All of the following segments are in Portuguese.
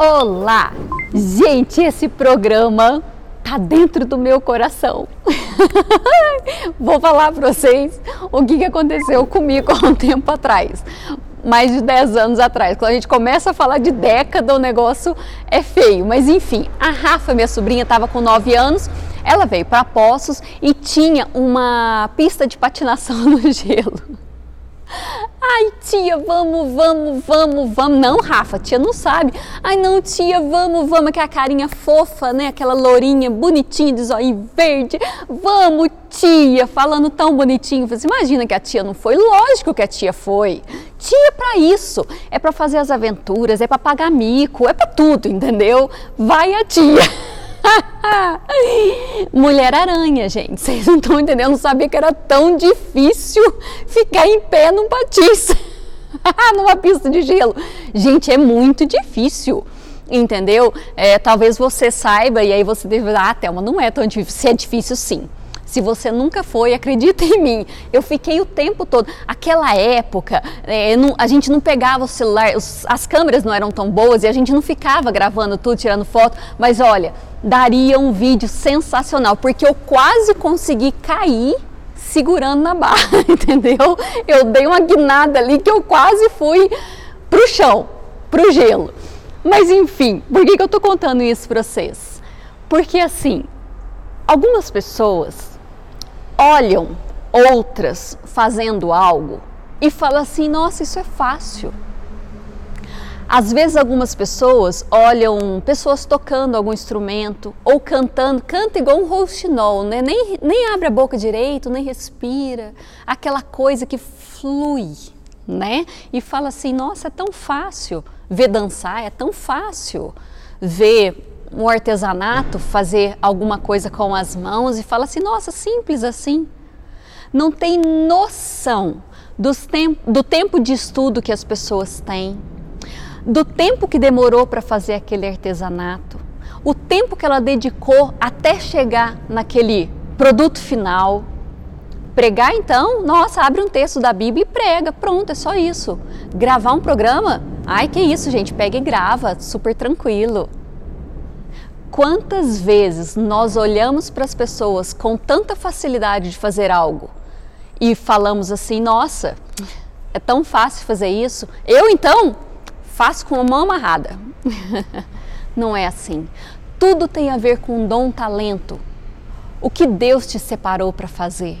Olá! Gente, esse programa tá dentro do meu coração. Vou falar para vocês o que, aconteceu comigo há um tempo atrás. Mais de 10 anos atrás. Quando a gente começa a falar de década, o negócio é feio. Mas enfim, a Rafa, minha sobrinha, estava com 9 anos. Ela veio para Poços e tinha uma pista de patinação no gelo. Ai, tia, vamos, vamos, vamos, vamos. Não, Rafa, tia não sabe. Ai, não, tia, vamos, vamos. Que é a carinha fofa, né? Aquela lourinha bonitinha de zóio verde. Vamos, tia, falando tão bonitinho. Você imagina que a tia não foi? Lógico que a tia foi. Tia é pra isso. É para fazer as aventuras, é para pagar mico, é para tudo, entendeu? Vai a tia. Mulher aranha, gente. Vocês não estão entendendo? Eu não sabia que era tão difícil ficar em pé num patins, numa pista de gelo. Gente, é muito difícil. Entendeu? É, talvez você saiba e aí você deve. Ah, Thelma, não é tão difícil. Se é difícil, sim. Se você nunca foi, acredita em mim. Eu fiquei o tempo todo. Aquela época, é, não, a gente não pegava o celular, os, as câmeras não eram tão boas e a gente não ficava gravando tudo, tirando foto. Mas olha, daria um vídeo sensacional, porque eu quase consegui cair segurando na barra, entendeu? Eu dei uma guinada ali que eu quase fui pro chão, pro gelo. Mas enfim, por que, que eu tô contando isso para vocês? Porque assim, algumas pessoas olham outras fazendo algo e falam assim: nossa, isso é fácil. Às vezes algumas pessoas olham pessoas tocando algum instrumento ou cantando, canta igual um rouxinol, né? nem, nem abre a boca direito, nem respira, aquela coisa que flui, né? E fala assim, nossa, é tão fácil ver dançar, é tão fácil ver um artesanato, fazer alguma coisa com as mãos e fala assim: nossa, simples assim. Não tem noção temp do tempo de estudo que as pessoas têm, do tempo que demorou para fazer aquele artesanato, o tempo que ela dedicou até chegar naquele produto final. Pregar então, nossa, abre um texto da Bíblia e prega, pronto, é só isso. Gravar um programa, ai que isso, gente, pega e grava, super tranquilo. Quantas vezes nós olhamos para as pessoas com tanta facilidade de fazer algo e falamos assim: nossa, é tão fácil fazer isso, eu então faço com a mão amarrada. Não é assim. Tudo tem a ver com dom, talento. O que Deus te separou para fazer.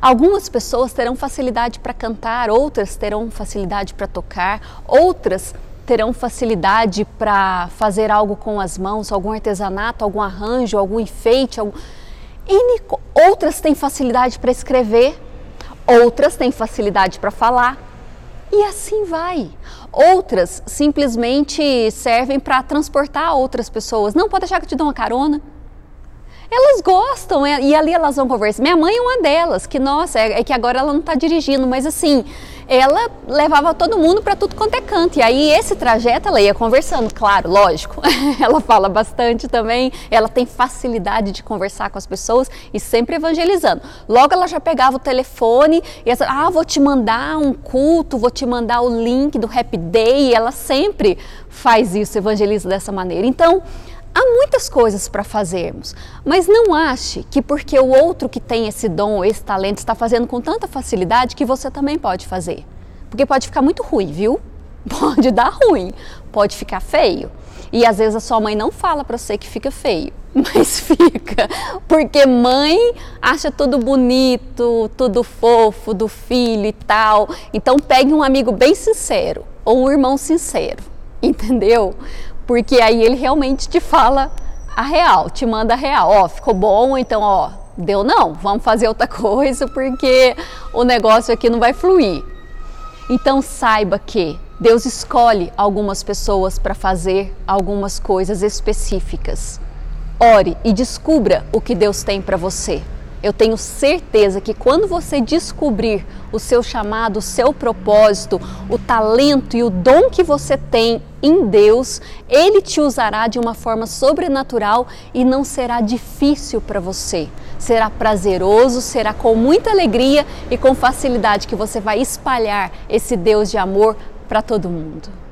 Algumas pessoas terão facilidade para cantar, outras terão facilidade para tocar, outras terão facilidade para fazer algo com as mãos, algum artesanato, algum arranjo, algum enfeite. Algum... Outras têm facilidade para escrever, outras têm facilidade para falar. E assim vai. Outras simplesmente servem para transportar outras pessoas. Não pode achar que te dão uma carona. Elas gostam é, e ali elas vão conversar. Minha mãe é uma delas, que nossa, é, é que agora ela não está dirigindo, mas assim, ela levava todo mundo para tudo quanto é canto. E aí esse trajeto ela ia conversando, claro, lógico. ela fala bastante também, ela tem facilidade de conversar com as pessoas e sempre evangelizando. Logo ela já pegava o telefone e ela, ah, vou te mandar um culto, vou te mandar o link do Happy Day. E ela sempre faz isso, evangeliza dessa maneira. Então, Há muitas coisas para fazermos, mas não ache que porque o outro que tem esse dom, esse talento, está fazendo com tanta facilidade que você também pode fazer. Porque pode ficar muito ruim, viu? Pode dar ruim, pode ficar feio. E às vezes a sua mãe não fala para você que fica feio, mas fica, porque mãe acha tudo bonito, tudo fofo do filho e tal. Então pegue um amigo bem sincero ou um irmão sincero, entendeu? Porque aí ele realmente te fala a real, te manda a real. Ó, ficou bom, então, ó, deu não, vamos fazer outra coisa porque o negócio aqui não vai fluir. Então saiba que Deus escolhe algumas pessoas para fazer algumas coisas específicas. Ore e descubra o que Deus tem para você. Eu tenho certeza que quando você descobrir o seu chamado, o seu propósito, o talento e o dom que você tem em Deus, Ele te usará de uma forma sobrenatural e não será difícil para você. Será prazeroso, será com muita alegria e com facilidade que você vai espalhar esse Deus de amor para todo mundo.